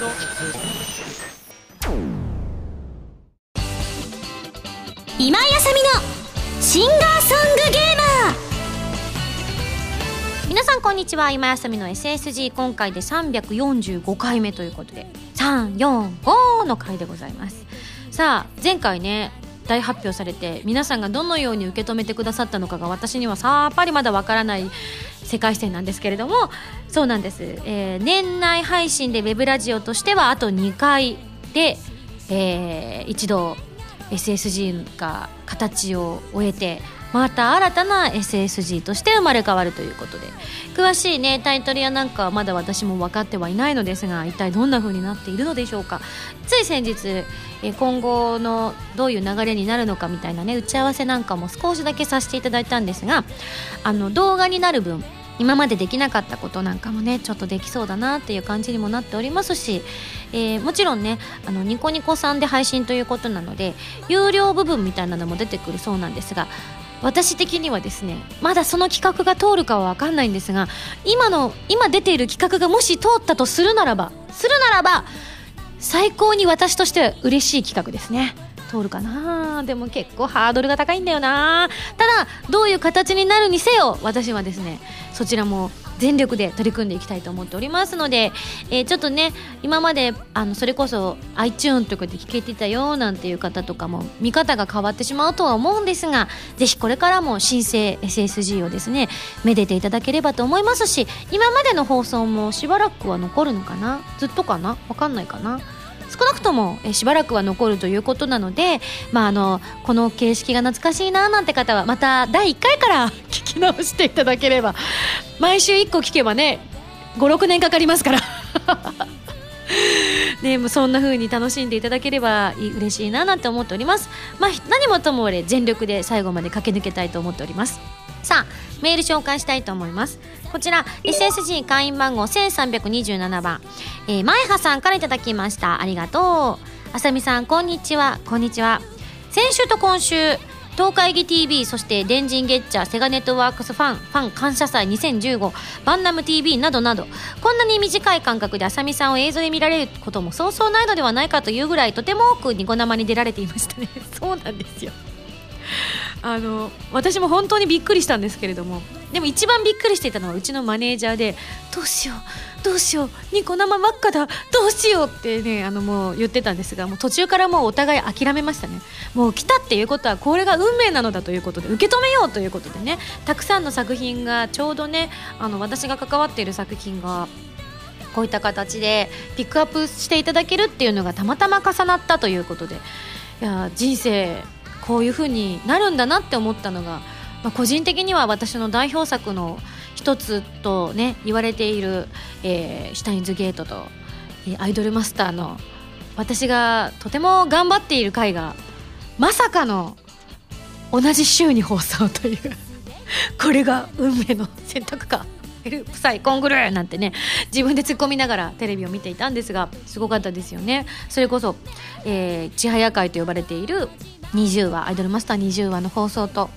今井あさみのシンガーソングゲーマー。皆さんこんにちは。今井あさみの SSG 今回で345回目ということで。345の回でございます。さあ前回ね大発表されて皆さんがどのように受け止めてくださったのかが私にはさっぱりまだわからない世界線なんですけれどもそうなんです、えー、年内配信でウェブラジオとしてはあと2回で、えー、一度 SSG が形を終えてまた新たな SSG として生まれ変わるということで詳しいねタイトルやなんかはまだ私も分かってはいないのですが一体どんな風になっているのでしょうか。つい先日今後のどういう流れになるのかみたいなね打ち合わせなんかも少しだけさせていただいたんですがあの動画になる分今までできなかったことなんかもねちょっとできそうだなっていう感じにもなっておりますし、えー、もちろんねあのニコニコさんで配信ということなので有料部分みたいなのも出てくるそうなんですが私的にはですねまだその企画が通るかは分かんないんですが今の今出ている企画がもし通ったとするならばするならば最高に私としては嬉しい企画ですね。通るかなでも結構ハードルが高いんだよなただどういう形になるにせよ私はですねそちらも全力で取り組んでいきたいと思っておりますので、えー、ちょっとね今まであのそれこそ iTune とかで聞けてたよなんていう方とかも見方が変わってしまうとは思うんですがぜひこれからも新生 SSG をですねめでていただければと思いますし今までの放送もしばらくは残るのかな？ずっとかな？わかんないかな？少なくともえしばらくは残るということなので、まあ、あのこの形式が懐かしいななんて方はまた第1回から聞き直していただければ毎週1個聞けばね56年かかりますから ね、もうそんな風に楽しんでいただければ嬉しいななんて思っております。まあ、何もともあれ全力で最後まで駆け抜けたいと思っております。さあ、メール紹介したいと思います。こちら SSG 会員番号1327番、えー、前葉さんからいただきました。ありがとう。あさみさんこんにちは。こんにちは。先週と今週東海議 TV そして電人ゲッチャーセガネットワークスファンファン感謝祭2015バンナム TV などなどこんなに短い間隔であさみさんを映像で見られることもそうそうないのではないかというぐらいとても多くニコ生に出られていましたね。そうなんですよ。あの私も本当にびっくりしたんですけれどもでも一番びっくりしていたのはうちのマネージャーでどうしようどうしようニコ生ばっかだどうしようってねあのもう言ってたんですがもう途中からもうお互い諦めましたね。もう来たっていうことはこれが運命なのだということで受け止めようということでねたくさんの作品がちょうどねあの私が関わっている作品がこういった形でピックアップしていただけるっていうのがたまたま重なったということでいや人生こういう風になるんだなって思ったのが、まあ、個人的には私の代表作の一つとね言われている、えー、シュタインズゲートと、えー、アイドルマスターの私がとても頑張っている回がまさかの同じ週に放送という これが運命の選択かヘルプサイコングルーなんてね自分で突っ込みながらテレビを見ていたんですがすごかったですよね。それこそ、えー、千早会と呼ばれている20話アイドルマスター20話の放送と、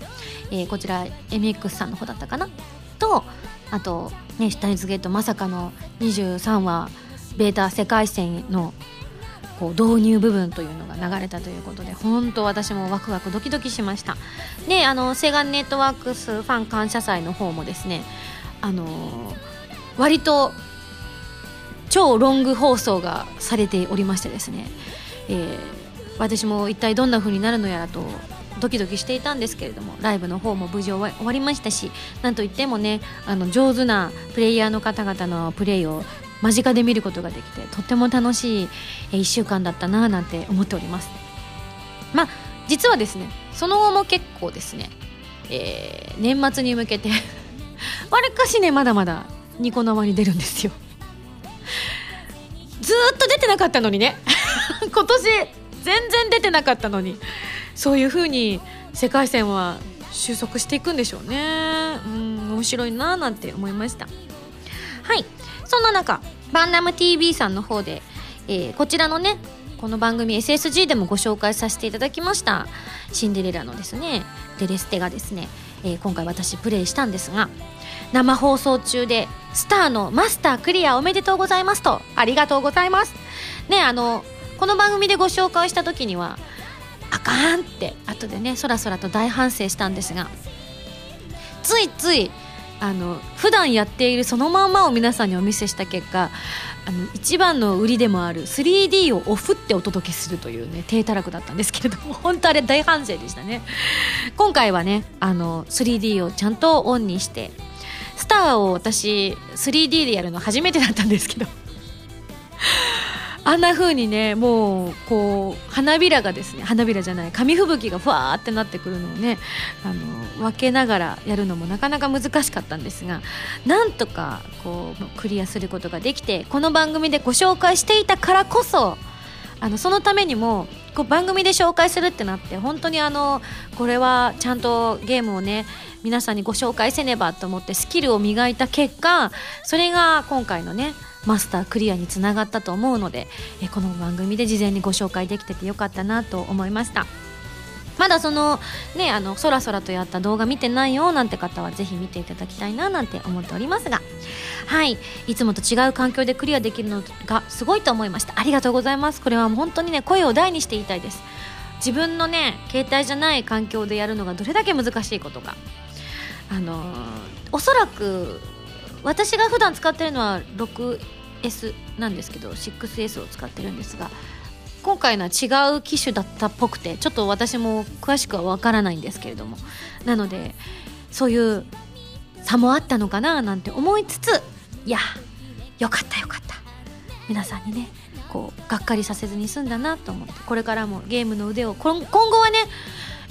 えー、こちら MX さんの方だったかな？とあと、ね、シュタインズゲートまさかの23話ベータ世界線のこう導入部分というのが流れたということで本当私もワクワクドキドキしました。であのセガネットワークスファン感謝祭の方もですねあのー、割と超ロング放送がされておりましてですね、えー私も一体どんな風になるのやらとドキドキしていたんですけれどもライブの方も無事終わりましたしなんといってもねあの上手なプレイヤーの方々のプレイを間近で見ることができてとっても楽しい1週間だったななんて思っております。まあ実はですねその後も結構ですね、えー、年末に向けて わりかしねまだまだニコ生に出るんですよ。ずっと出てなかったのにね。今年全然出てなかったのに。そういう風に世界線は収束していくんでしょうね。うん面白いなーなんて思いました。はい。そんな中バンナム TV さんの方で、えー、こちらのねこの番組 SSG でもご紹介させていただきました。シンデレラのですねデレステがですね、えー、今回私プレイしたんですが生放送中でスターのマスタークリアおめでとうございますとありがとうございます。ねあのこの番組でご紹介した時にはあかんって後でねそらそらと大反省したんですがついついあの普段やっているそのまんまを皆さんにお見せした結果あの一番の売りでもある 3D をオフってお届けするというね低たらくだったんですけれども 本当あれ大反省でしたね。今回はねあの 3D をちゃんとオンにしてスターを私 3D でやるの初めてだったんですけどあんな風にねもうこう花びらがですね花びらじゃない紙吹雪がふわーってなってくるのをねあの分けながらやるのもなかなか難しかったんですがなんとかこうクリアすることができてこの番組でご紹介していたからこそあのそのためにもこう番組で紹介するってなって本当にあのこれはちゃんとゲームをね皆さんにご紹介せねばと思ってスキルを磨いた結果それが今回のねマスタークリアにつながったと思うのでえこの番組で事前にご紹介できててよかったなと思いました。まだそのねあのそらそらとやった動画見てないよなんて方はぜひ見ていただきたいななんて思っておりますが。はい。いつもと違う環境でクリアできるのがすごいと思いました。ありがとうございます。これは本当にね声を大にして言いたいです。自分のね携帯じゃない環境でやるのがどれだけ難しいことか。あのー、おそらく私が普段使ってるのは 6S なんですけど 6S を使ってるんですが今回のは違う機種だったっぽくてちょっと私も詳しくはわからないんですけれどもなのでそういう差もあったのかななんて思いつついやよかったよかった。皆さんにねこうがっかりさせずに済んだなと思ってこれからもゲームの腕を今後はね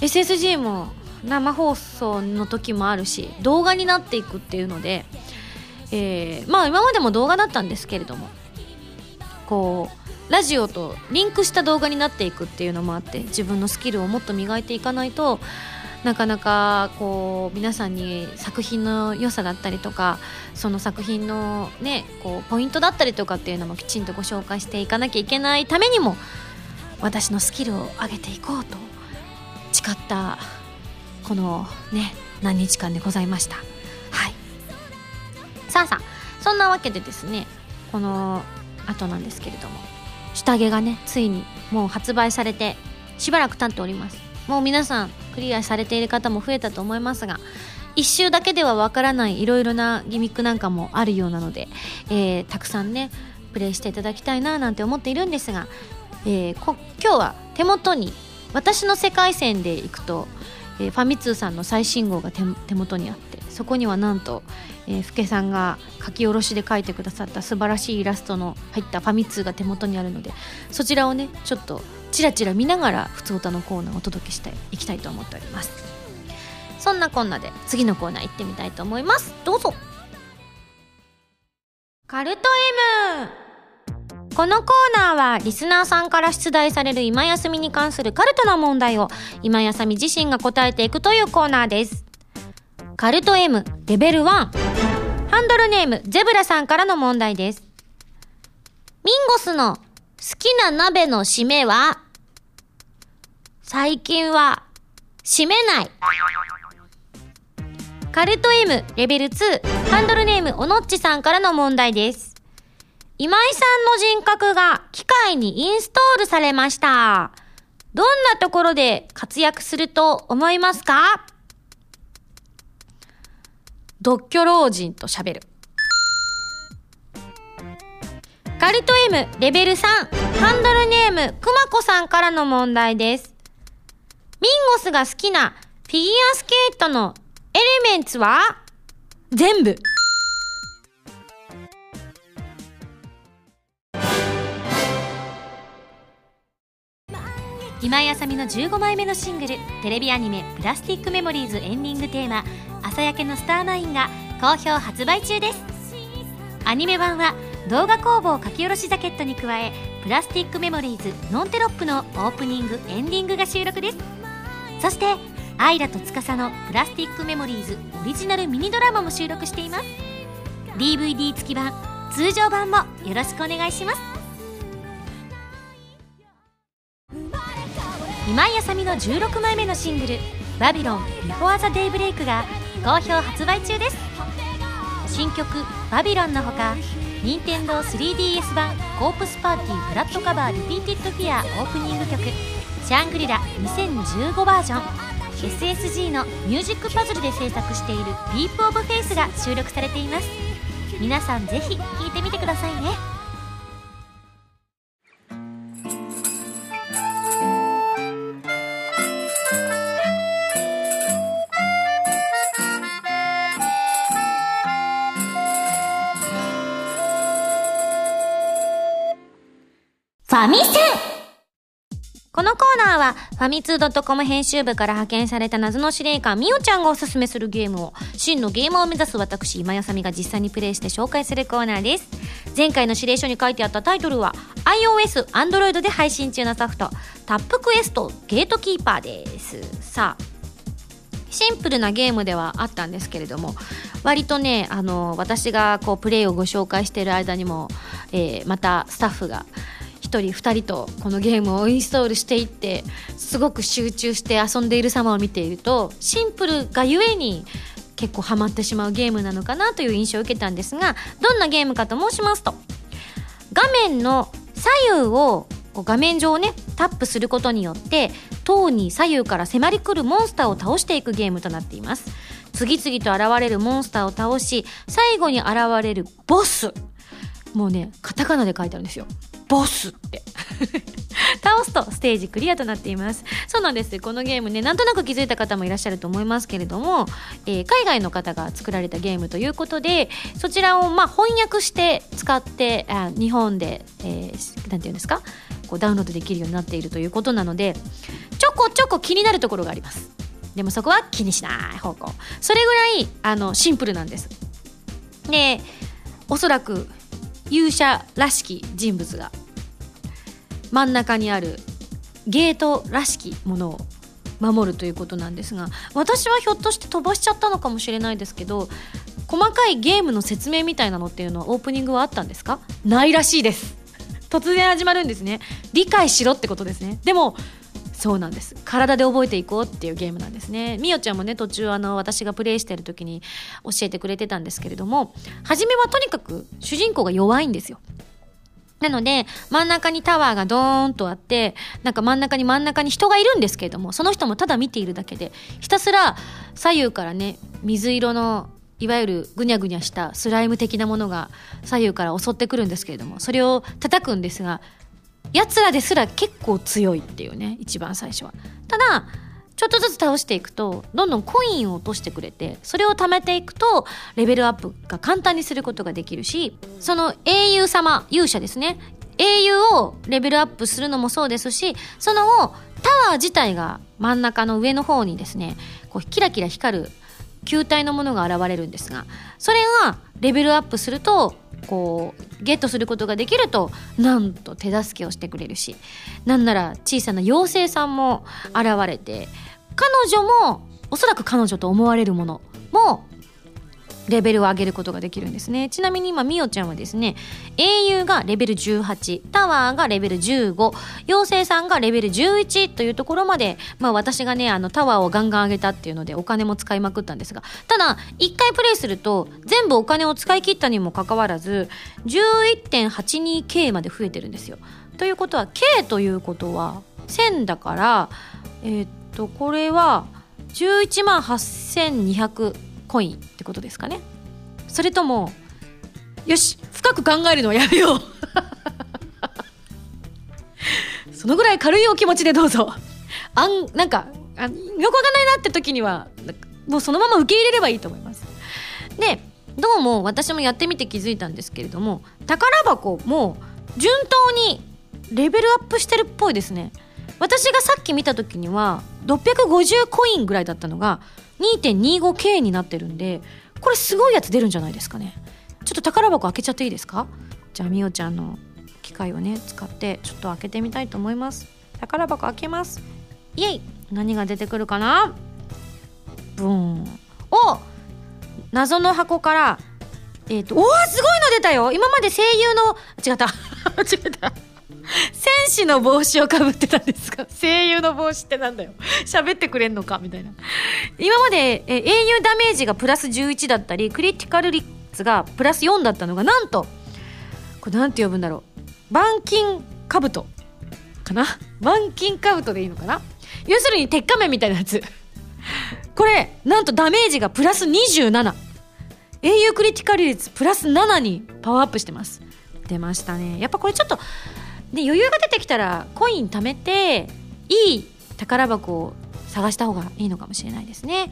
SSG も生放送の時もあるし動画になっていくっていうのでえー、まあ今までも動画だったんですけれどもこうラジオとリンクした動画になっていくっていうのもあって自分のスキルをもっと磨いていかないとなかなかこう皆さんに作品の良さだったりとかその作品のねこうポイントだったりとかっていうのもきちんとご紹介していかなきゃいけないためにも私のスキルを上げていこうと誓ったこのね何日間でございました。さあさあそんなわけでですねこの後なんですけれども下着がねついにもう発売されてしばらく経っております。もう皆さんクリアされている方も増えたと思いますが一周だけではわからないいろいろなギミックなんかもあるようなので、えー、たくさんねプレイしていただきたいななんて思っているんですが、えー、今日は手元に私の世界線でいくと、えー、ファミ通さんの最新号が手元にあってそこにはなんと、えー、ふけさんが書き下ろしで描いてくださった素晴らしいイラストの入ったファミ通が手元にあるのでそちらをねちょっとチラチラ見ながらふつおたのコーナーをお届けしていきたいと思っております。そんなこんなで次のコーナー行ってみたいと思います。どうぞ。カルト M! このコーナーはリスナーさんから出題される今休みに関するカルトな問題を今休み自身が答えていくというコーナーです。カルト M レベル1ハンドルネームゼブラさんからの問題です。ミンゴスの好きな鍋の締めは最近は締めない。カルト M レベル2ハンドルネームおのっちさんからの問題です。今井さんの人格が機械にインストールされましたどんなところで活躍すると思いますか？独居老人と喋る。カルト M レベル3ハンドルネームくまこさんからの問題です。ミンゴスが好きなフィギュアスケートのエレメンツは？全部。今井あさみの15枚目のシングルテレビアニメ「プラスティックメモリーズ」エンディングテーマ朝焼けのスターナインが好評発売中です。アニメ版は動画工房書き下ろしジャケットに加えプラスティックメモリーズノンテロップのオープニングエンディングが収録です。そしてアイラと司のプラスティックメモリーズオリジナルミニドラマも収録しています。DVD 付き版通常版もよろしくお願いします。今井あさみの16枚目のシングル「バビロンビフォーザデイブレイクが好評発売中です。新曲「バビロン」のほか任天堂 3DS 版コープスパーティーブラッドカバーリピーティッドフィアーオープニング曲「シャングリラ2015バージョン」SSG のミュージックパズルで制作している「ディープオブフェイスが収録されています。皆さんぜひ聴いてみてくださいね。ファミセンこのコーナーは、ファミツー .com 編集部から派遣された謎の司令官、みおちゃんがおすすめするゲームを、真のゲーマーを目指す私、今やさみが実際にプレイして紹介するコーナーです。前回の指令書に書いてあったタイトルは、iOS、Android で配信中のソフト、タップクエストゲートキーパーです。さあ、シンプルなゲームではあったんですけれども割とねあの私がこうプレイをご紹介している間にも、えー、またスタッフが1人2人とこのゲームをインストールしていってすごく集中して遊んでいる様を見ているとシンプルがゆえに結構ハマってしまうゲームなのかなという印象を受けたんですがどんなゲームかと申しますと画面の左右を画面上をねタップすることによって塔に左右から迫り来るモンスターを倒していくゲームとなっています。次々と現れるモンスターを倒し最後に現れるボス。もうねカタカナで書いてあるんですよ。ボスって。倒すとステージクリアとなっています。そうなんです。このゲームねなんとなく気づいた方もいらっしゃると思いますけれども、えー、海外の方が作られたゲームということでそちらをまあ翻訳して使ってあ日本で、えー、て言うんですか？こうダウンロードできるようになっているということなのでちょこちょこ気になるところがあります。でもそこは気にしない方向。それぐらいあのシンプルなんです。でおそらく勇者らしき人物が真ん中にあるゲートらしきものを守るということなんですが私はひょっとして飛ばしちゃったのかもしれないですけど細かいゲームの説明みたいなのっていうのはオープニングはあったんですか？ないらしいです。突然始まるんですね。理解しろってことですね。でもそうなんです。体で覚えていこうっていうゲームなんですね。みおちゃんもね途中あの私がプレイしてる時に教えてくれてたんですけれども初めはとにかく主人公が弱いんですよ。なので、真ん中にタワーがドーンとあって、なんか真ん中に真ん中に人がいるんですけれども、その人もただ見ているだけで、ひたすら左右からね、水色の、いわゆるぐにゃぐにゃしたスライム的なものが左右から襲ってくるんですけれども、それを叩くんですが、奴らですら結構強いっていうね、一番最初は。ただ、ちょっとずつ倒していくとどんどんコインを落としてくれてそれを貯めていくとレベルアップが簡単にすることができるしその英雄様勇者ですね。英雄をレベルアップするのもそうですしそのタワー自体が真ん中の上の方にですねこうキラキラ光る球体のものが現れるんですがそれがレベルアップするとこうゲットすることができるとなんと手助けをしてくれるしなんなら小さな妖精さんも現れて彼女もおそらく彼女と思われるものもレベルを上げることができるんですね。ちなみに今みおちゃんはですね英雄がレベル18タワーがレベル15妖精さんがレベル11というところまでまあ私がねあのタワーをガンガン上げたっていうのでお金も使いまくったんですがただ1回プレイすると全部お金を使い切ったにもかかわらず 11.82K まで増えてるんですよ。ということは K ということは1000だからえー、っとこれは11万8200コインってことですかね。それともよし深く考えるのはやめよう。そのぐらい軽いお気持ちでどうぞ。あんなんかあよくわかんないなって時にはもうそのまま受け入れればいいと思います。でどうも私もやってみて気づいたんですけれども宝箱も順当にレベルアップしてるっぽいですね。私がさっき見た時には650コインぐらいだったのが 2.25K になってるんでこれすごいやつ出るんじゃないですかね。ちょっと宝箱開けちゃっていいですか？じゃあみおちゃんの機械をね使ってちょっと開けてみたいと思います。宝箱開けます。イエイ。何が出てくるかな？ブーン。お！謎の箱からえっ、ー、とおおすごいの出たよ。今まで声優の違った。違った。戦士の帽子をかぶってたんですが声優の帽子ってなんだよ。喋ってくれんのか？みたいな。今までえ英雄ダメージがプラス11だったりクリティカル率がプラス4だったのがなんとこれなんて呼ぶんだろう。板金兜かな？板金兜でいいのかな？要するに鉄仮面みたいなやつ。これなんとダメージがプラス27英雄クリティカル率プラス7にパワーアップしてます。出ましたね。やっぱこれちょっとで余裕が出てきたらコイン貯めていい宝箱を探した方がいいのかもしれないですね。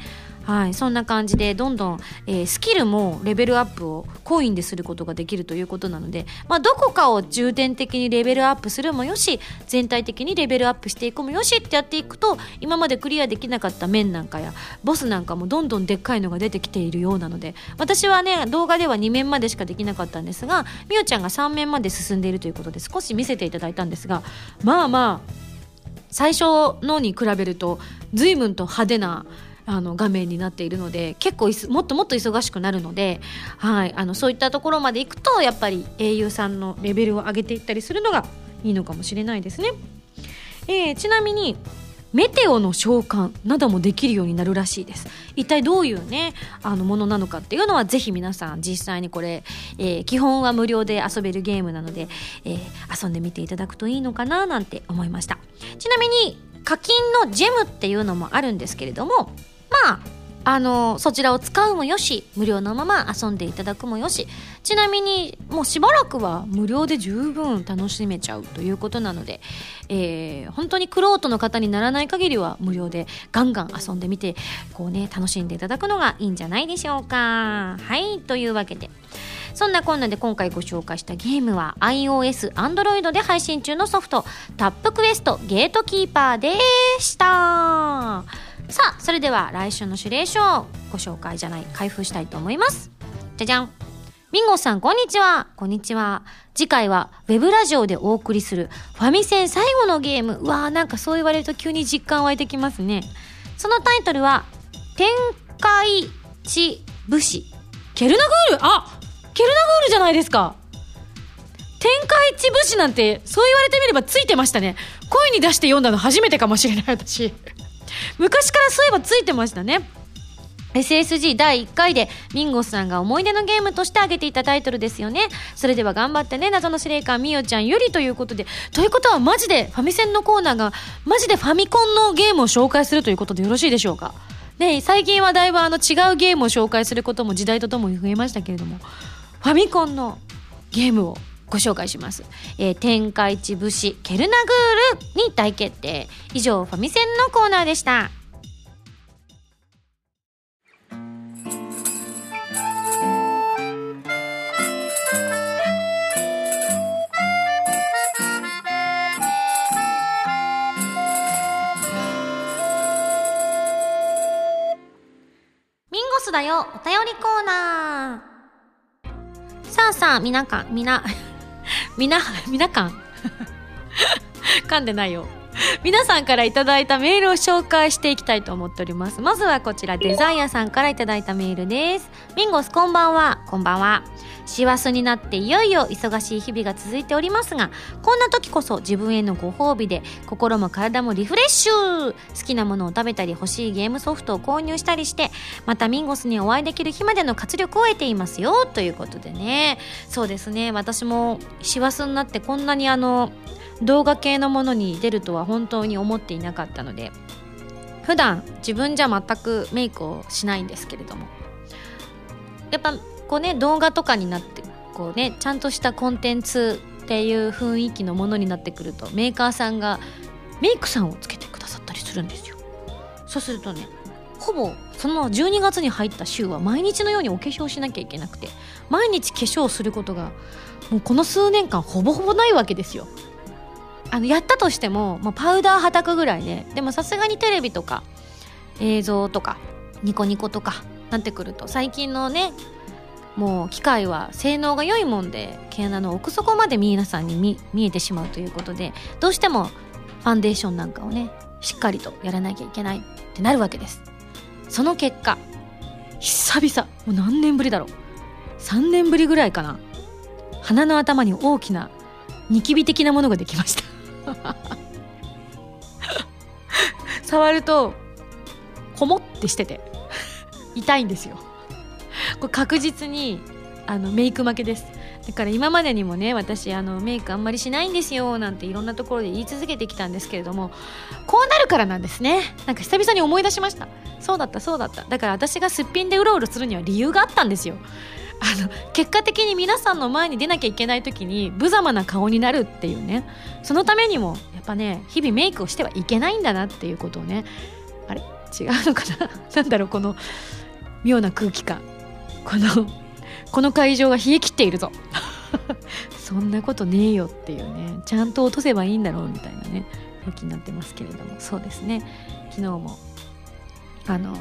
はい、そんな感じでどんどん、えー、スキルもレベルアップをコインですることができるということなので、まあ、どこかを重点的にレベルアップするもよし全体的にレベルアップしていくもよしってやっていくと今までクリアできなかった面なんかやボスなんかもどんどんでっかいのが出てきているようなので私はね動画では2面までしかできなかったんですがみおちゃんが3面まで進んでいるということで少し見せていただいたんですがまあまあ最初のに比べると随分と派手なあの画面になっているので結構もっともっと忙しくなるので、はい、あのそういったところまで行くとやっぱり英雄さんのレベルを上げていったりするのがいいのかもしれないですね。えー、ちなみにメテオの召喚などもできるようになるらしいです一体どういうねあのものなのかっていうのはぜひ皆さん実際にこれ、えー、基本は無料で遊べるゲームなので、えー、遊んでみていただくといいのかななんて思いましたちなみに課金のジェムっていうのもあるんですけれどもまああのそちらを使うもよし無料のまま遊んでいただくもよし。ちなみにもうしばらくは無料で十分楽しめちゃうということなので、えー、本当にクロートの方にならない限りは無料でガンガン遊んでみてこうね楽しんでいただくのがいいんじゃないでしょうか。はいというわけで。そんなこんなで今回ご紹介したゲームは iOS、Android で配信中のソフトタップクエストゲートキーパーでした。さあそれでは来週の指令書をご紹介じゃない開封したいと思います。じゃじゃん。ミンゴさんこんにちは。こんにちは。次回はウェブラジオでお送りするファミセン最後のゲーム。うわーなんかそう言われると急に実感湧いてきますね。そのタイトルは天界地武士。ケルナグール？あケルナグールじゃないですか。天界地武士なんてそう言われてみればついてましたね。声に出して読んだの初めてかもしれない私。昔からそういえばついてましたね。SSG 第1回でミンゴスさんが思い出のゲームとして挙げていたタイトルですよね。それでは頑張ってね謎の司令官みおちゃんよりということで。ということはマジでファミセンのコーナーがマジでファミコンのゲームを紹介するということでよろしいでしょうか？ね最近はだいぶあの違うゲームを紹介することも時代とともに増えましたけれどもファミコンのゲームをご紹介します。えー、天下一武士ケルナグールに大決定。以上、ファミセンのコーナーでした。ミンゴスだよお便りコーナーさあさあ、みなか、みな、みな、みなかん噛んでないよ。皆さんからいただいたメールを紹介していきたいと思っております。まずはこちら、デザイアさんからいただいたメールです。ミンゴスこんばんは。こんばんは。師走になっていよいよ忙しい日々が続いておりますがこんな時こそ自分へのご褒美で心も体もリフレッシュ好きなものを食べたり欲しいゲームソフトを購入したりしてまたミンゴスにお会いできる日までの活力を得ていますよということでねそうですね私も師走になってこんなにあの動画系のものに出るとは本当に思っていなかったので普段自分じゃ全くメイクをしないんですけれども。やっぱこうね動画とかになってこうねちゃんとしたコンテンツっていう雰囲気のものになってくるとメーカーさんがメイクさんをつけてくださったりするんですよ。そうするとねほぼその12月に入った週は毎日のようにお化粧しなきゃいけなくて毎日化粧することがもうこの数年間ほぼほぼないわけですよ。あのやったとしても、まあ、パウダーはたくぐらいででもさすがにテレビとか映像とかニコニコとかなってくると最近のねもう機械は性能が良いもんで毛穴の奥底まで皆さんに見えてしまうということでどうしてもファンデーションなんかをねしっかりとやらなきゃいけないってなるわけです。その結果久々もう何年ぶりだろう。3年ぶりぐらいかな。鼻の頭に大きなニキビ的なものができました。触るとこもってしてて。痛いんですよ。これ確実にあのメイク負けです。だから今までにもね私あのメイクあんまりしないんですよなんていろんなところで言い続けてきたんですけれどもこうなるからなんですね。なんか久々に思い出しました。そうだったそうだった。だから私がすっぴんでうろうろするには理由があったんですよ。あの結果的に皆さんの前に出なきゃいけない時に無様な顔になるっていうね。そのためにもやっぱね日々メイクをしてはいけないんだなっていうことをね。あれ？違うのかな？なんだろうこの妙な空気感。このこの会場が冷え切っているぞ。そんなことねえよっていうね。ちゃんと落とせばいいんだろうみたいなね空気になってますけれども。そうですね。昨日もあの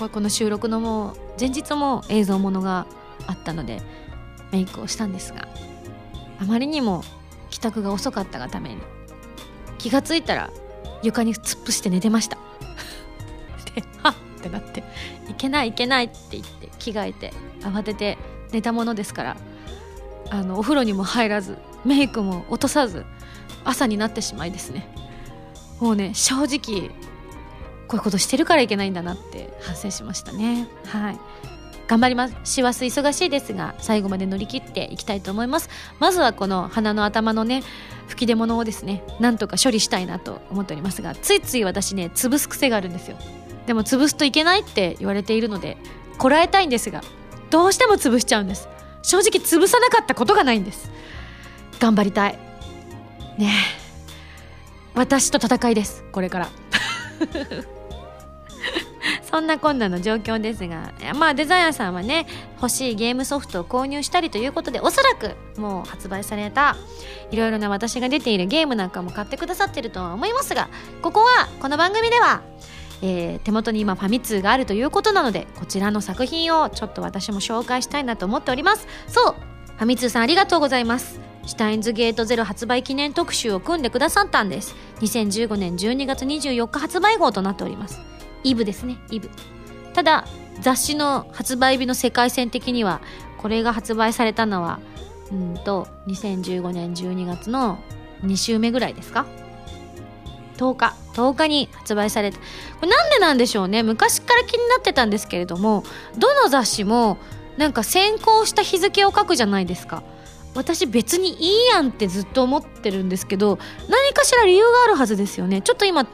まこの収録のも前日も映像ものがあったのでメイクをしたんですがあまりにも帰宅が遅かったがために気がついたら床に突っ伏して寝てました。ではっってなって「いけないいけない」って言って着替えて慌てて寝たものですからあのお風呂にも入らずメイクも落とさず朝になってしまいですね。もうね正直こういうことしてるからいけないんだなって反省しましたね。はい。頑張ります。師走忙しいですが最後まで乗り切っていきたいと思います。まずはこの鼻の頭のね吹き出物をですねなんとか処理したいなと思っておりますがついつい私ね潰す癖があるんですよ。でも潰すといけないって言われているのでこらえたいんですがどうしても潰しちゃうんです。正直潰さなかったことがないんです。頑張りたい。ね私と戦いです。これから。そんなこんなの状況ですがまあデザイアーさんはね欲しいゲームソフトを購入したりということでおそらくもう発売されたいろいろな私が出ているゲームなんかも買ってくださってるとは思いますがここはこの番組ではえー、手元に今ファミ通があるということなのでこちらの作品をちょっと私も紹介したいなと思っております。そうファミ通さんありがとうございます。シュタインズゲートゼロ発売記念特集を組んでくださったんです。2015年12月24日発売号となっております。イブですね。イブ。ただ雑誌の発売日の世界線的にはこれが発売されたのはうんと2015年12月の2週目ぐらいですか？10日。10日に発売されてこれなんでなんでしょうね。昔から気になってたんですけれどもどの雑誌もなんか先行した日付を書くじゃないですか。私別にいいやんってずっと思ってるんですけど何かしら理由があるはずですよね。ちょっと今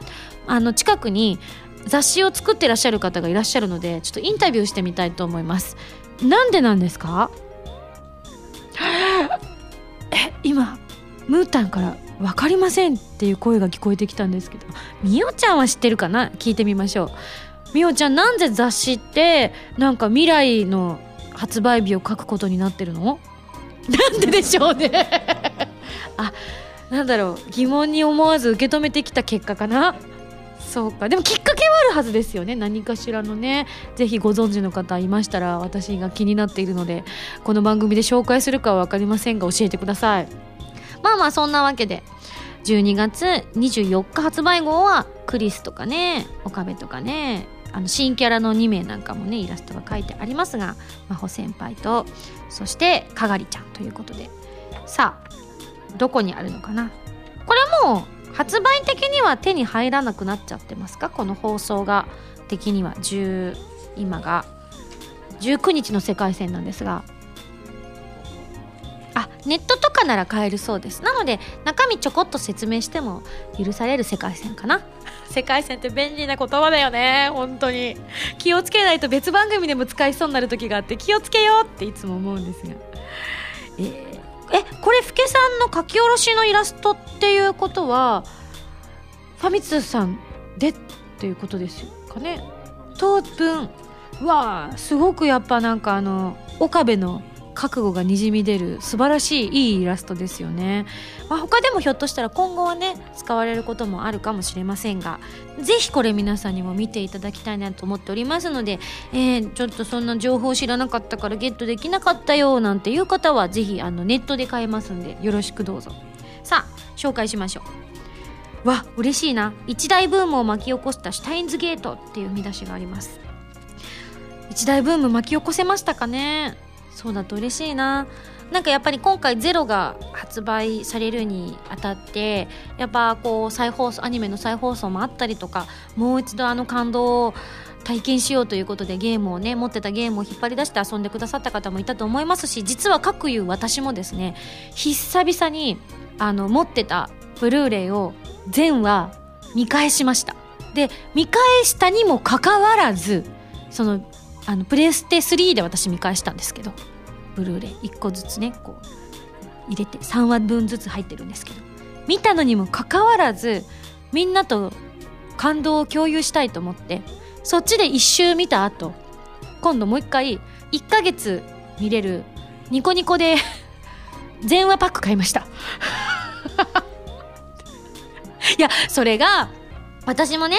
あの近くに雑誌を作ってらっしゃる方がいらっしゃるのでちょっとインタビューしてみたいと思います。なんでなんですか？え今ムータンから分かりませんっていう声が聞こえてきたんですけど。みおちゃんは知ってるかな？聞いてみましょう。みおちゃんなんで雑誌ってなんか未来の発売日を書くことになってるの？なんででしょうね。あなんだろう。疑問に思わず受け止めてきた結果かな。そうか。でもきっかけはあるはずですよね。何かしらのね。ぜひご存知の方いましたら私が気になっているのでこの番組で紹介するかは分かりませんが教えてください。まあまあそんなわけで12月24日発売号はクリスとかね岡部とかねあの新キャラの2名なんかもねイラストが書いてありますが真帆先輩とそしてかがりちゃんということで。さあどこにあるのかな？これもう発売的には手に入らなくなっちゃってますか？この放送が的には10今が19日の世界線なんですが。あネットとかなら買えるそうです。なので中身ちょこっと説明しても許される世界線かな。世界線って便利な言葉だよね。本当に。気をつけないと別番組でも使いそうになる時があって気をつけようっていつも思うんですが。えー、えこれふけさんの書き下ろしのイラストっていうことはファミ通さんでっていうことですかね。当分わあすごくやっぱなんかあの岡部の覚悟がにじみ出る素晴らしいいいイラストですよね、まあ、他でもひょっとしたら今後はね使われることもあるかもしれませんが是非これ皆さんにも見ていただきたいなと思っておりますので、えー、ちょっとそんな情報知らなかったからゲットできなかったよなんていう方は是非あのネットで買えますんでよろしくどうぞ。さあ紹介しましょう。わ嬉しいな。一大ブームを巻き起こしたシュタインズゲートっていう見出しがあります。一大ブーム巻き起こせましたかね？そうだと嬉しいな。なんかやっぱり今回「ゼロが発売されるにあたってやっぱこう再放送アニメの再放送もあったりとかもう一度あの感動を体験しようということでゲームをね持ってたゲームを引っ張り出して遊んでくださった方もいたと思いますし実は各言う私もですね久々にあの持ってたブルーレイを全話見返しました。で見返したにもかかわらずそのあのプレステ3で私見返したんですけどブルーレイ1個ずつねこう入れて3話分ずつ入ってるんですけど見たのにもかかわらずみんなと感動を共有したいと思ってそっちで一周見た後今度もう一回1ヶ月見れるニコニコで 全話パック買いました。いやそれが私もね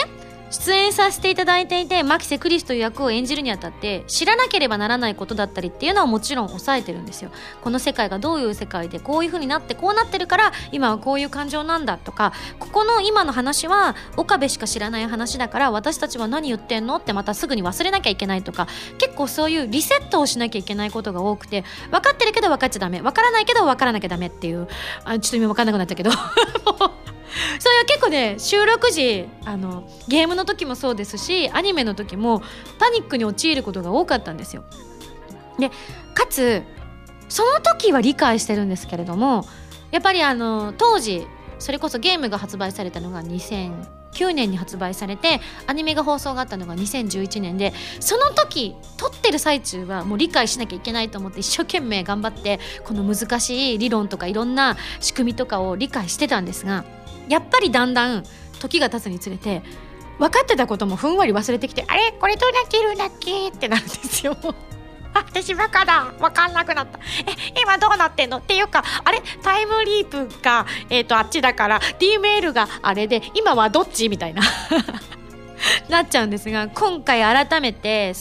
出演させていただいていて牧瀬クリスという役を演じるにあたって知らなければならないことだったりっていうのはもちろん抑えてるんですよ。この世界がどういう世界でこういう風になってこうなってるから今はこういう感情なんだとかここの今の話は岡部しか知らない話だから私たちは何言ってんのってまたすぐに忘れなきゃいけないとか結構そういうリセットをしなきゃいけないことが多くて分かってるけど分かっちゃダメ分からないけど分からなきゃダメっていうあちょっと今分かんなくなったけど。そういう結構ね収録時あのゲームの時もそうですしアニメの時もパニックに陥ることが多かったんですよ。でかつその時は理解してるんですけれどもやっぱりあの当時それこそゲームが発売されたのが2009年に発売されてアニメが放送があったのが2011年でその時撮ってる最中はもう理解しなきゃいけないと思って一生懸命頑張ってこの難しい理論とかいろんな仕組みとかを理解してたんですがやっぱりだんだん時が経つにつれて分かってたこともふんわり忘れてきてあれ？これどうなってるんだっけ？ってなるんですよ。私バカだ。分かんなくなった。え今どうなってんの？っていうかあれ？タイムリープが、えーと、あっちだから D メールがあれで今はどっち？みたいな。なっちゃうんですが今回改めて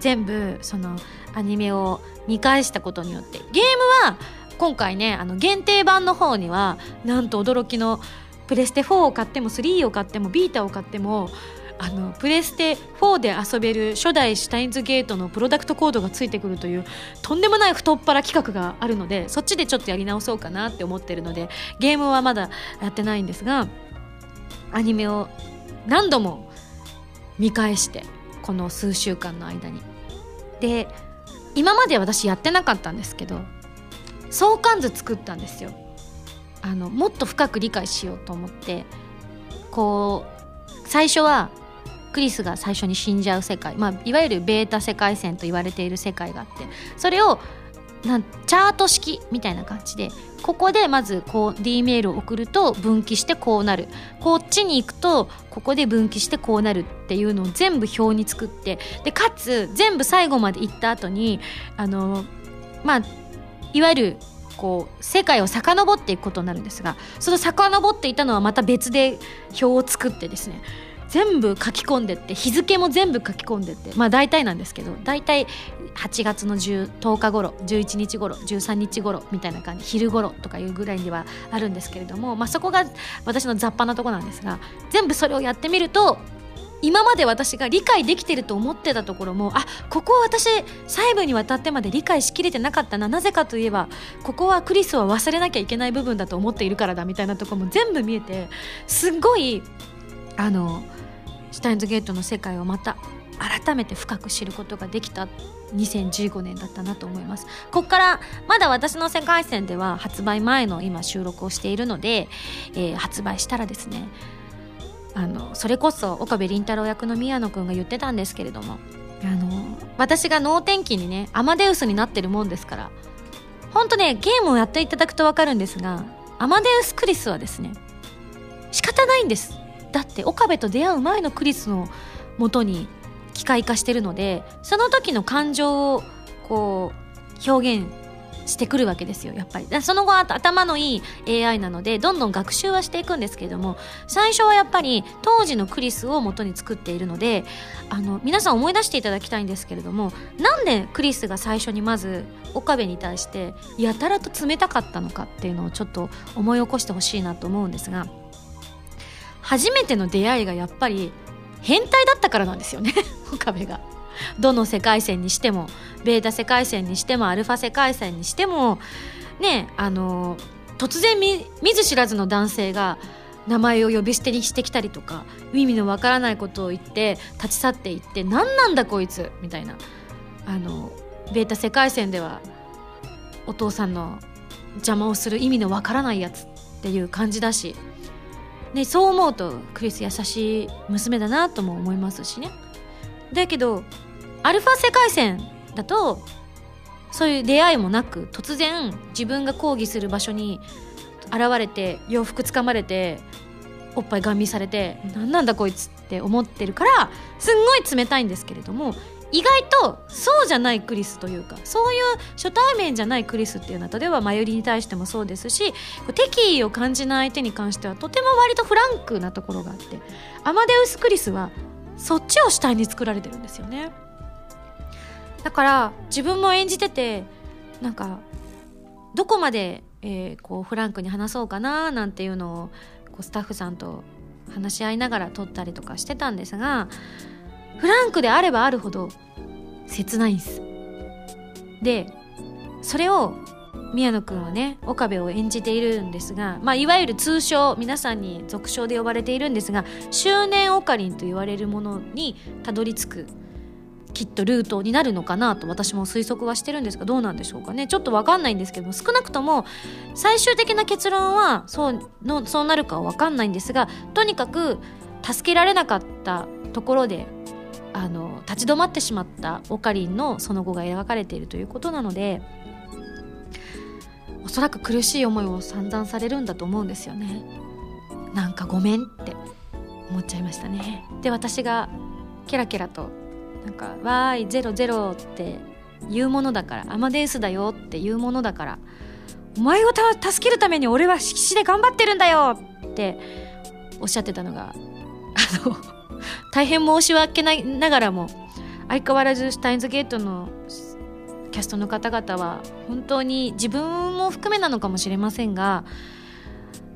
全部そのアニメを見返したことによってゲームは今回ねあの限定版の方にはなんと驚きのプレステ4を買っても3を買ってもビータを買ってもあのプレステ4で遊べる初代シュタインズゲートのプロダクトコードがついてくるというとんでもない太っ腹企画があるのでそっちでちょっとやり直そうかなって思ってるのでゲームはまだやってないんですがアニメを何度も見返してこの数週間の間に。で今まで私やってなかったんですけど相関図作ったんですよ。あのもっと深く理解しようと思ってこう最初はクリスが最初に死んじゃう世界、まあ、いわゆるベータ世界線と言われている世界があってそれをなんチャート式みたいな感じでここでまずこう D メールを送ると分岐してこうなる。こっちに行くとここで分岐してこうなるっていうのを全部表に作ってでかつ全部最後まで行った後にあのまあいわゆるこう世界を遡っていくことになるんですがその遡っていたのはまた別で表を作ってですね全部書き込んでって日付も全部書き込んでってまあ大体なんですけど大体8月の 10, 10日頃11日頃13日頃みたいな感じ昼頃とかいうぐらいにはあるんですけれども、まあ、そこが私の雑把なとこなんですが全部それをやってみると今まで私が理解できてると思ってたところもあここは私細部にわたってまで理解しきれてなかったな。なぜかといえばここはクリスは忘れなきゃいけない部分だと思っているからだみたいなとこも全部見えてすっごいあのシュタインズゲートの世界をまた改めて深く知ることができた。2015年だったなと思います。ここからまだ私の世界線では発売前の今収録をしているので、えー、発売したらですねあのそれこそ岡部倫太郎役の宮野くんが言ってたんですけれどもあの私が能天気にねアマデウスになってるもんですからほんとねゲームをやっていただくと分かるんですがアマデウス・クリスはですね仕方ないんです。だって岡部と出会う前のクリスのもとに機械化してるのでその時の感情をこう表現してくるわけですよやっぱりその後頭のいい AI なのでどんどん学習はしていくんですけれども最初はやっぱり当時のクリスを元に作っているのであの皆さん思い出していただきたいんですけれどもなんでクリスが最初にまず岡部に対してやたらと冷たかったのかっていうのをちょっと思い起こしてほしいなと思うんですが初めての出会いがやっぱり変態だったからなんですよね 岡部が。どの世界線にしてもベータ世界線にしてもアルファ世界線にしてもねあの突然見ず知らずの男性が名前を呼び捨てにしてきたりとか意味のわからないことを言って立ち去っていって何なんだこいつみたいな。あのベータ世界線ではお父さんの邪魔をする意味のわからないやつっていう感じだし、ね、そう思うとクリス優しい娘だなとも思いますしね。だけどアルファ世界線だとそういう出会いもなく突然自分が抗議する場所に現れて洋服つかまれておっぱいガン見されて何なんだこいつって思ってるからすんごい冷たいんですけれども意外とそうじゃないクリスというかそういう初対面じゃないクリスっていうのは例えばマユリに対してもそうですし敵意を感じない相手に関してはとても割とフランクなところがあってアマデウス・クリスはそっちを主体に作られてるんですよね。だから自分も演じててなんかどこまで、えー、こうフランクに話そうかななんていうのをこうスタッフさんと話し合いながら撮ったりとかしてたんですがフランクであればあるほど切ないんです。でそれを宮野くんはね岡部を演じているんですが、まあ、いわゆる通称皆さんに俗称で呼ばれているんですが周年オカリンと言われるものにたどり着くきっとルートになるのかなと私も推測はしてるんですがどうなんでしょうかね。ちょっと分かんないんですけども少なくとも最終的な結論はそうのそうなるかは分かんないんですがとにかく助けられなかったところであの立ち止まってしまったオカリンのその後が描かれているということなのでおそらく苦しい思いを散々されるんだと思うんですよね。なんかごめんって思っちゃいましたね。で私がケラケラとなんか「わーいゼロゼロ」って言うものだからアマデウスだよっていうものだからお前を助けるために俺は必死で頑張ってるんだよっておっしゃってたのがあの 大変申し訳ないながらも相変わらずシュタインズゲートのキャストの方々は本当に自分も含めなのかもしれませんが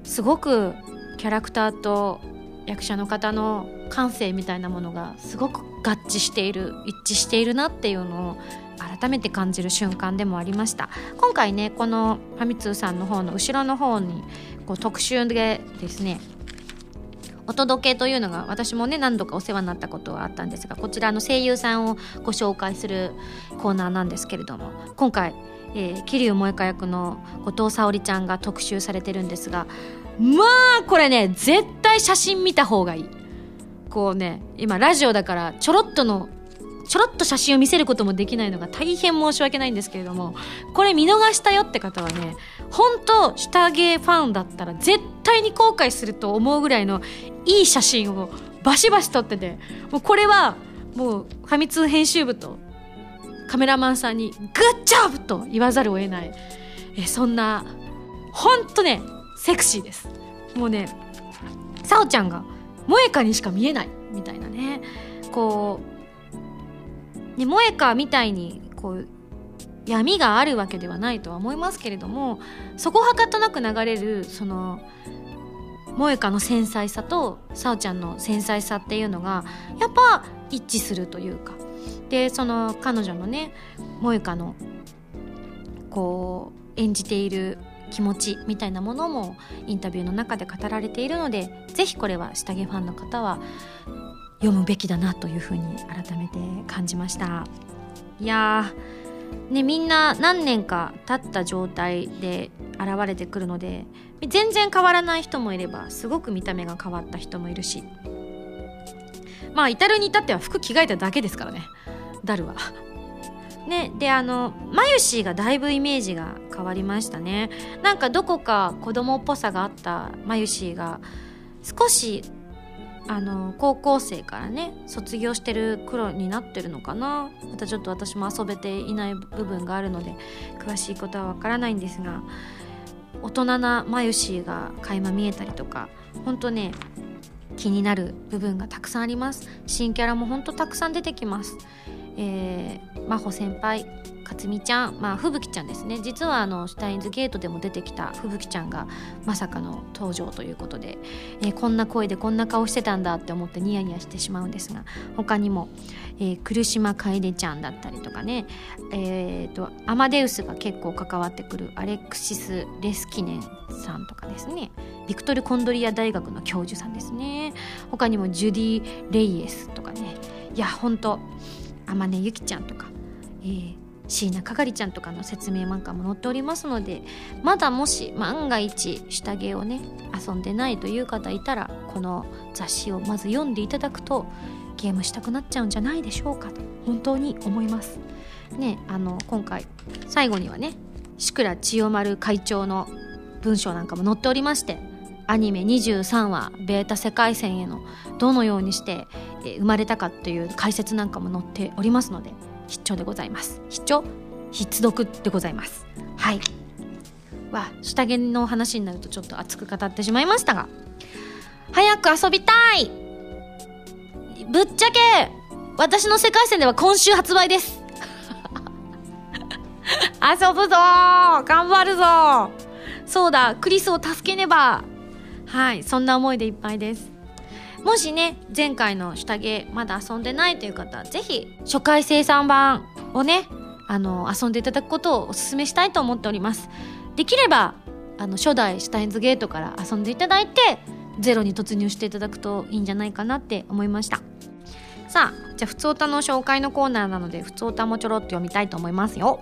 すごくキャラクターと役者の方の感性みたいなものがすごく合致している一致しているなっていうのを改めて感じる瞬間でもありました。今回ねこのファミ通さんの方の後ろの方にこう特集でですねお届けというのが私もね何度かお世話になったことはあったんですがこちらの声優さんをご紹介するコーナーなんですけれども今回、えー、桐生萌香役の後藤沙織ちゃんが特集されてるんですがまあこれね絶対写真見た方がいいこうね今ラジオだからちょろっとのちょろっと写真を見せることもできないのが大変申し訳ないんですけれどもこれ見逃したよって方はね本当下着ファンだったら絶対に後悔すると思うぐらいのいい写真をバシバシ撮っててもうこれはもうファミ通編集部とカメラマンさんに「グッジョブ!」と言わざるを得ないえそんなほんとねセクシーです。もうねさおちゃんが萌香にしか見えないみたいなね。こうね萌香みたいにこう闇があるわけではないとは思いますけれどもそこはかとなく流れるその萌香の繊細さとさおちゃんの繊細さっていうのがやっぱ一致するというか。でその彼女のね萌香のこう演じている気持ちみたいなものもインタビューの中で語られているので是非これは下着ファンの方は読むべきだなというふうに改めて感じました。いやねみんな何年か経った状態で現れてくるので全然変わらない人もいればすごく見た目が変わった人もいるし。まあ至るに至っては服着替えただけですからね。ダルは。ね、であのマユシーがだいぶイメージが変わりましたね。なんかどこか子供っぽさがあったマユシーが少しあの高校生からね卒業してる黒になってるのかな。またちょっと私も遊べていない部分があるので詳しいことはわからないんですが大人なマユシーが垣間見えたりとかほんとね気になる部分がたくさんあります。新キャラもほんとたくさん出てきます。えー、真帆先輩克美ちゃんまあ吹雪ちゃんですね。実はあのシュタインズゲートでも出てきた吹雪ちゃんがまさかの登場ということで、えー、こんな声でこんな顔してたんだって思ってニヤニヤしてしまうんですが他にも、えー、来島楓ちゃんだったりとかねえーと、アマデウスが結構関わってくるアレクシス・レスキネンさんとかですねビクトル・コンドリア大学の教授さんですね。他にもジュディ・レイエスとかねいやほんと天音ゆきちゃんとか、えー、椎名かがりちゃんとかの説明なんかも載っておりますのでまだもし万が一下着をね遊んでないという方いたらこの雑誌をまず読んでいただくとゲームしたくなっちゃうんじゃないでしょうかと本当に思います。ねあの今回最後にはね志倉千代丸会長の文章なんかも載っておりましてアニメ23話ベータ世界線へのどのようにして生まれたかという解説なんかも載っておりますので必聴でございます。必聴必読でございます。はい。わ下着の話になるとちょっと熱く語ってしまいましたが。早く遊びたい。ぶっちゃけ私の世界線では今週発売です。遊ぶぞ。頑張るぞ。そうだクリスを助けねば。はいそんな思いでいっぱいです。もしね前回の下着まだ遊んでないという方ぜひ初回生産版をねあの遊んでいただくことをお勧めしたいと思っております。できればあの初代シュタインズゲートから遊んでいただいてゼロに突入していただくといいんじゃないかなって思いました。さあじゃあ普通歌の紹介のコーナーなので普通歌もちょろっと読みたいと思いますよ。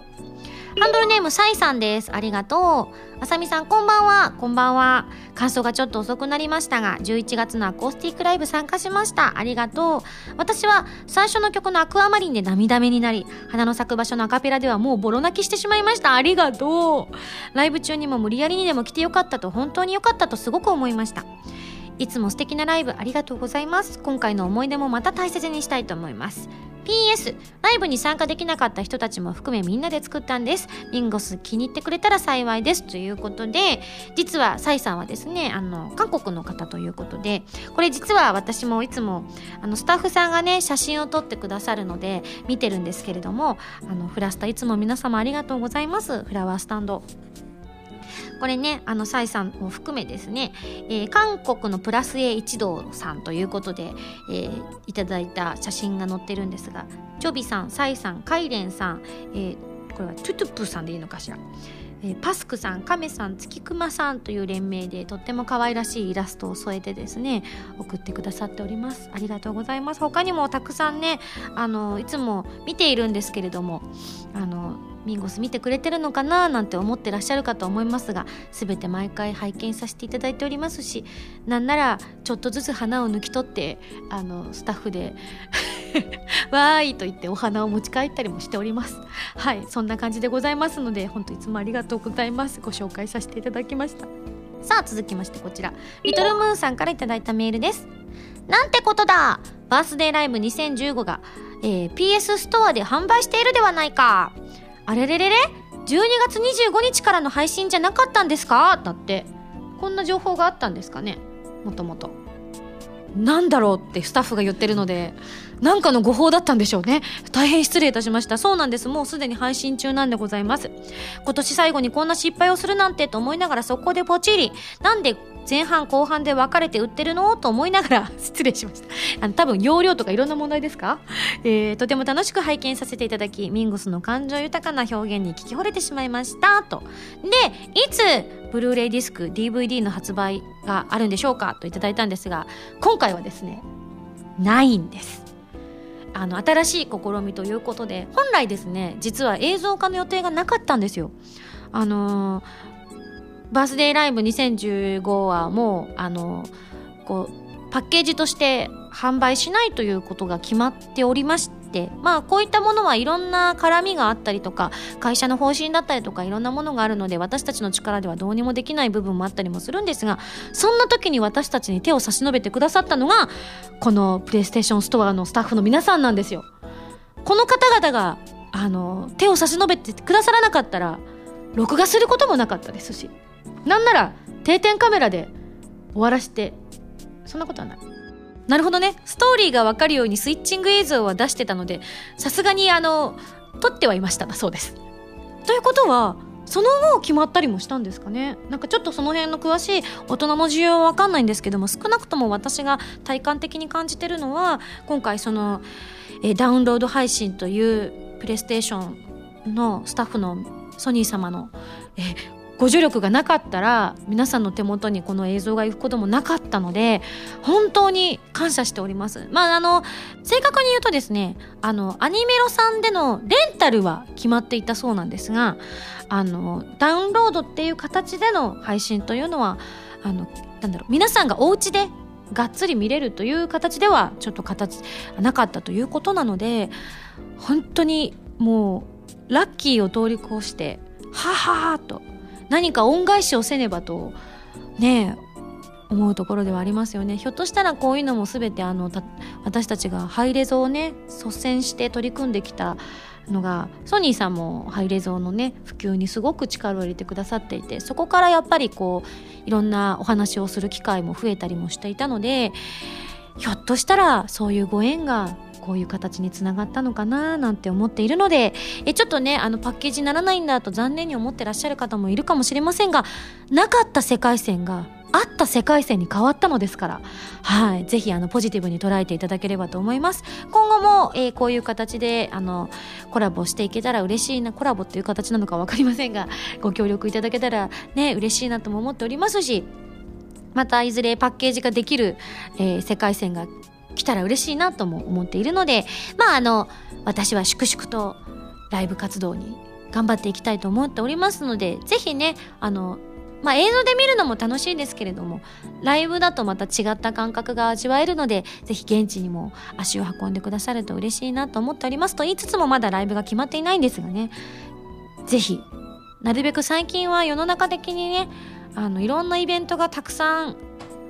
ハンドルネームサイさんです。ありがとう。あさみさんこんばんは。こんばんは。感想がちょっと遅くなりましたが、11月のアコースティックライブ参加しました。ありがとう。私は最初の曲のアクアマリンで涙目になり、花の咲く場所のアカペラではもうボロ泣きしてしまいました。ありがとう。ライブ中にも無理やりにでも来てよかったと、本当によかったとすごく思いました。いつも素敵なライブありがとうございます。今回の思い出もまた大切にしたいと思います。PS ライブに参加できなかった人たちも含めみんなで作ったんです。ミンゴス気に入ってくれたら幸いです。ということで実はサイさんはですねあの韓国の方ということでこれ実は私もいつもあのスタッフさんがね写真を撮ってくださるので見てるんですけれどもあのフラスタいつも皆様ありがとうございます。フラワースタンド。これねあのサイさんを含めですね、えー、韓国のプラス A 一同さんということで、えー、いただいた写真が載ってるんですがチョビさんサイさんカイレンさん、えー、これはトゥトゥプさんでいいのかしら。えー、パスクさん、カメさん、月熊さんという連名でとっても可愛らしいイラストを添えてですね送ってくださっております。ありがとうございます。他にもたくさんねあのいつも見ているんですけれどもあのミンゴス見てくれてるのかななんて思ってらっしゃるかと思いますが全て毎回拝見させていただいておりますしなんならちょっとずつ花を抜き取ってあのスタッフで わーいと言ってお花を持ち帰ったりもしております。はいそんな感じでございますので本当いつもありがとうございます。ご紹介させていただきました。さあ続きましてこちら。リトルムーンさんからいただいたメールです。なんてことだ。バースデーライブ2015が、えー、PS ストアで販売しているではないか。あれれれれ？12月25日からの配信じゃなかったんですか？だって。こんな情報があったんですかね？もともと。なんだろうってスタッフが言ってるのでなんかの誤報だったんでしょうね。大変失礼いたしました。そうなんです。もうすでに配信中なんでございます。今年最後にこんな失敗をするなんてと思いながら速攻でポチリ。なんで前半後半で分かれて売ってるの？と思いながら 失礼しました。あの多分容量とかいろんな問題ですか、えー、とても楽しく拝見させていただきミンゴスの感情豊かな表現に聞き惚れてしまいました。と。でいつブルーレイディスク DVD の発売があるんでしょうかといただいたんですが今回はですねないんです。あの新しい試みということで本来ですね実は映像化の予定がなかったんですよ。あのーバースデーライブ2015はもうあのこうパッケージとして販売しないということが決まっておりましてまあこういったものはいろんな絡みがあったりとか会社の方針だったりとかいろんなものがあるので私たちの力ではどうにもできない部分もあったりもするんですがそんな時に私たちに手を差し伸べてくださったのがこのプレイステーションストアのスタッフの皆さんなんですよ。この方々があの手を差し伸べてくださらなかったら録画することもなかったですしなんなら定点カメラで終わらしてそんなことはない。なるほどね。ストーリーが分かるようにスイッチング映像は出してたのでさすがにあの撮ってはいましただそうです。ということはその後決まったりもしたんですかね。なんかちょっとその辺の詳しい大人の需要は分かんないんですけども少なくとも私が体感的に感じてるのは今回その、えダウンロード配信というプレイステーションのスタッフのソニー様の、えご助力がなかったら皆さんの手元にこの映像が行くこともなかったので本当に感謝しております。まああの正確に言うとですねあのアニメロさんでのレンタルは決まっていたそうなんですがあのダウンロードっていう形での配信というのはあのなんだろう皆さんがお家でがっつり見れるという形ではちょっと形なかったということなので本当にもうラッキーを通り越してははーと何か恩返しをせねばとね思うところではありますよね。ひょっとしたらこういうのも全てあの私たちがハイレゾをね率先して取り組んできたのがソニーさんもハイレゾのね普及にすごく力を入れてくださっていてそこからやっぱりこういろんなお話をする機会も増えたりもしていたのでひょっとしたらそういうご縁がこういう形につながったのかななんて思っているのでえちょっとねあのパッケージにならないんだと残念に思ってらっしゃる方もいるかもしれませんがなかった世界線があった世界線に変わったのですから、はい、ぜひあのポジティブに捉えていただければと思います。今後も、えー、こういう形であのコラボしていけたら嬉しいな、コラボっていう形なのか分かりませんが、ご協力いただけたらね、嬉しいなとも思っておりますし、またいずれパッケージができる、えー、世界線が来たら嬉しいなとも思っているのでまああの私は粛々とライブ活動に頑張っていきたいと思っておりますのでぜひねあのまあ、映像で見るのも楽しいですけれどもライブだとまた違った感覚が味わえるのでぜひ現地にも足を運んでくださると嬉しいなと思っております。と言いつつもまだライブが決まっていないんですがねぜひなるべく最近は世の中的にねあのいろんなイベントがたくさん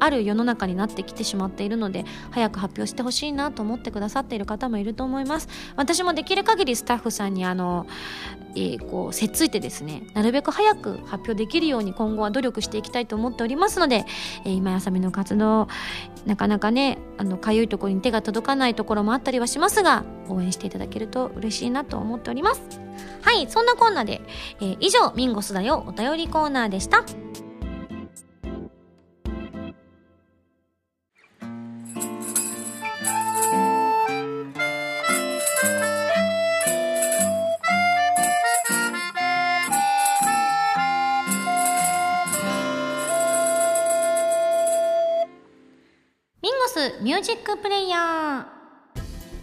ある世の中になってきてしまっているので早く発表してほしいなと思ってくださっている方もいると思います。私もできる限りスタッフさんにあの、えー、こうせっついてですねなるべく早く発表できるように今後は努力していきたいと思っておりますので、えー、今やさみの活動なかなかねあのかゆいところに手が届かないところもあったりはしますが応援していただけると嬉しいなと思っております。はいそんなこんなで、えー、以上ミンゴスだよお便りコーナーでした。ミュージックプレイヤー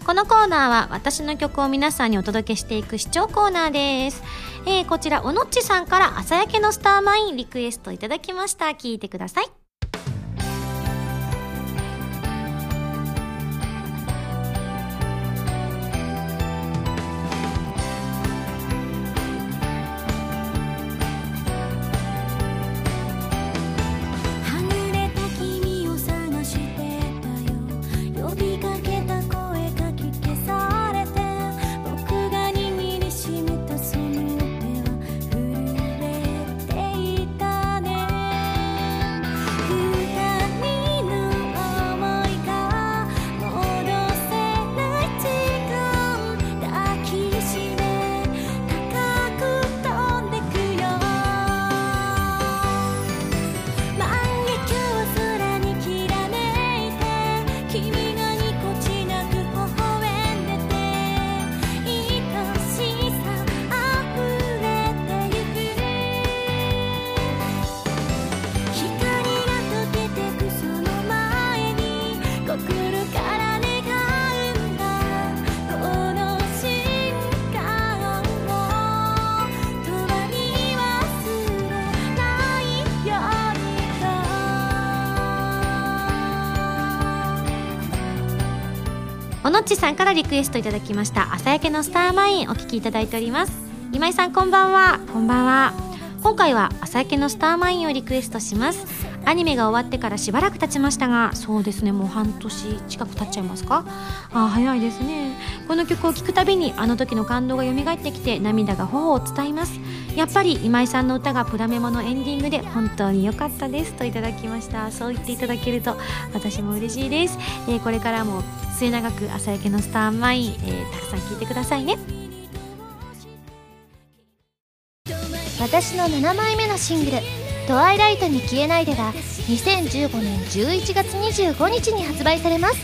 このコーナーは私の曲を皆さんにお届けしていく視聴コーナーです。えー、こちら、おのっちさんから朝焼けのスターマインリクエストいただきました。聞いてください。ちさんからリクエストいただきました。朝焼けのスターマインお聞きいただいております。今井さんこんばんは。こんばんは。今回は朝焼けのスターマインをリクエストします。アニメが終わってからしばらく経ちましたがそうですね。もう半年近く経っちゃいますか？あ早いですね。この曲を聴くたびにあの時の感動が蘇ってきて涙が頬を伝います。やっぱり今井さんの歌がプラメモのエンディングで本当に良かったですといただきました。そう言っていただけると私も嬉しいです、えー、これからも末永く朝焼けのスターマイン、えー、たくさん聴いてくださいね。私の7枚目のシングル「トワイライトに消えないで」が2015年11月25日に発売されます。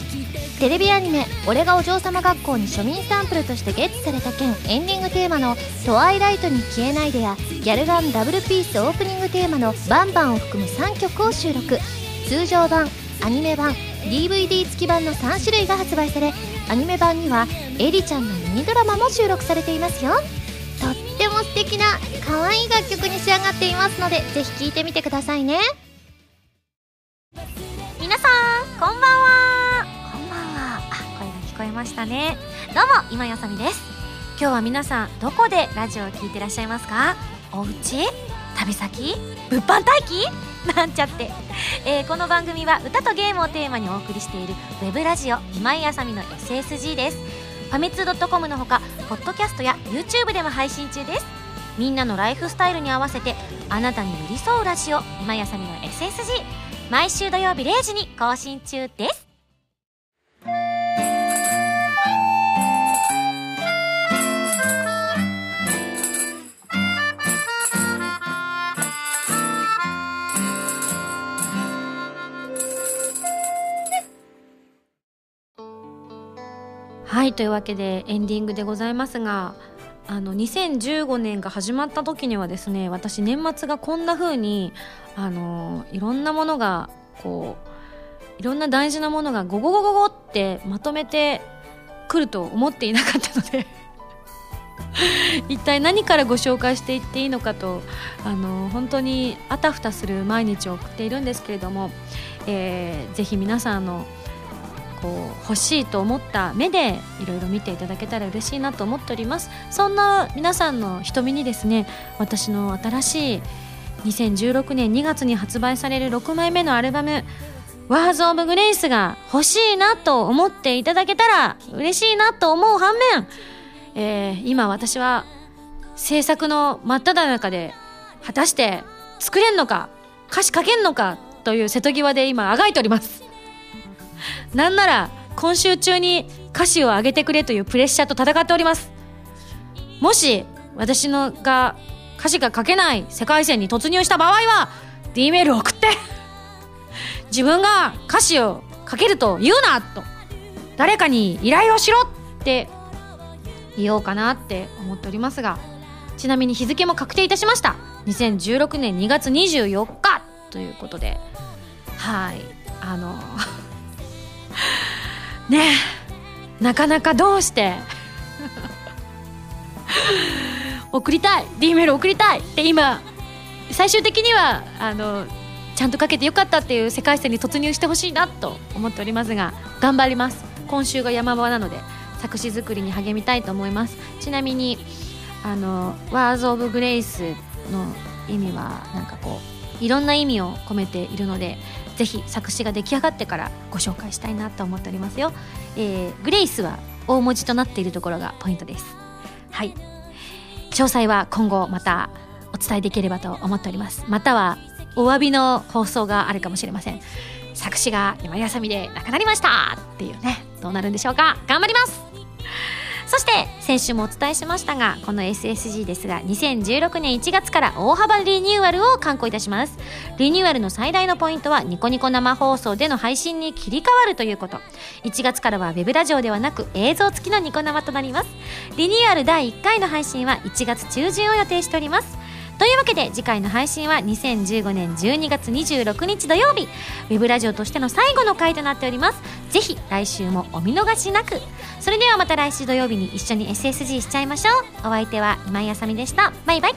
テレビアニメ「俺がお嬢様学校」に庶民サンプルとしてゲットされた件エンディングテーマの「トワイライトに消えないで」やギャルガンダブルピースオープニングテーマの「バンバン」を含む3曲を収録。通常版アニメ版 DVD 付き版の3種類が発売されアニメ版にはエリちゃんのミニドラマも収録されていますよ。とっても素敵な可愛い楽曲に仕上がっていますのでぜひ聴いてみてくださいね。皆さんこんばんは。こんばんは。あ声が聞こえましたね。どうも今やさみです。今日は皆さんどこでラジオを聞いてらっしゃいますか？お家？旅先？物販待機？なんちゃって、えー、この番組は歌とゲームをテーマにお送りしているウェブラジオ今井あさみの SSG です。ファミツー .com のほかポッドキャストや YouTube でも配信中です。みんなのライフスタイルに合わせてあなたに寄り添うラジオ今井あさみの SSG 毎週土曜日0時に更新中です。はいというわけでエンディングでございますがあの2015年が始まった時にはですね私年末がこんな風にあのいろんなものがこういろんな大事なものがゴゴゴゴゴってまとめてくると思っていなかったので 一体何からご紹介していっていいのかとあの本当にあたふたする毎日を送っているんですけれども、えー、ぜひ皆さんのこう欲しいと思った目でいろいろ見ていただけたら嬉しいなと思っております。そんな皆さんの瞳にですね私の新しい2016年2月に発売される6枚目のアルバム「ワーズ・オブ・グレイス」が欲しいなと思っていただけたら嬉しいなと思う反面、えー、今私は制作の真っ只中で果たして作れんのか歌詞書けんのかという瀬戸際で今あがいております。なんなら今週中に歌詞を上げてくれというプレッシャーと戦っております。もし私のが歌詞が書けない世界線に突入した場合は D メールを送って 自分が歌詞を書けると言うなと誰かに依頼をしろって言おうかなって思っておりますがちなみに日付も確定いたしました。2016年2月24日ということではい。あのねなかなかどうして。送りたい。D メール送りたい。って今最終的にはあのちゃんとかけてよかったっていう世界線に突入してほしいなと思っておりますが頑張ります。今週が山場なので作詞作りに励みたいと思います。ちなみにあの「ワーズ・オブ・グレイス」の意味はなんかこういろんな意味を込めているのでぜひ作詞が出来上がってからご紹介したいなと思っておりますよ、えー、グレイスは大文字となっているところがポイントです。はい。詳細は今後またお伝えできればと思っております。またはお詫びの放送があるかもしれません。作詞が今やさみでなくなりましたっていうねどうなるんでしょうか。頑張ります。そして先週もお伝えしましたがこの SSG ですが2016年1月から大幅リニューアルを刊行いたします。リニューアルの最大のポイントはニコニコ生放送での配信に切り替わるということ。1月からはウェブラジオではなく映像付きのニコ生となります。リニューアル第1回の配信は1月中旬を予定しております。というわけで次回の配信は2015年12月26日土曜日。ウェブラジオとしての最後の回となっております。ぜひ来週もお見逃しなく。それではまた来週土曜日に一緒に SSG しちゃいましょう。お相手は今井あさみでした。バイバイ。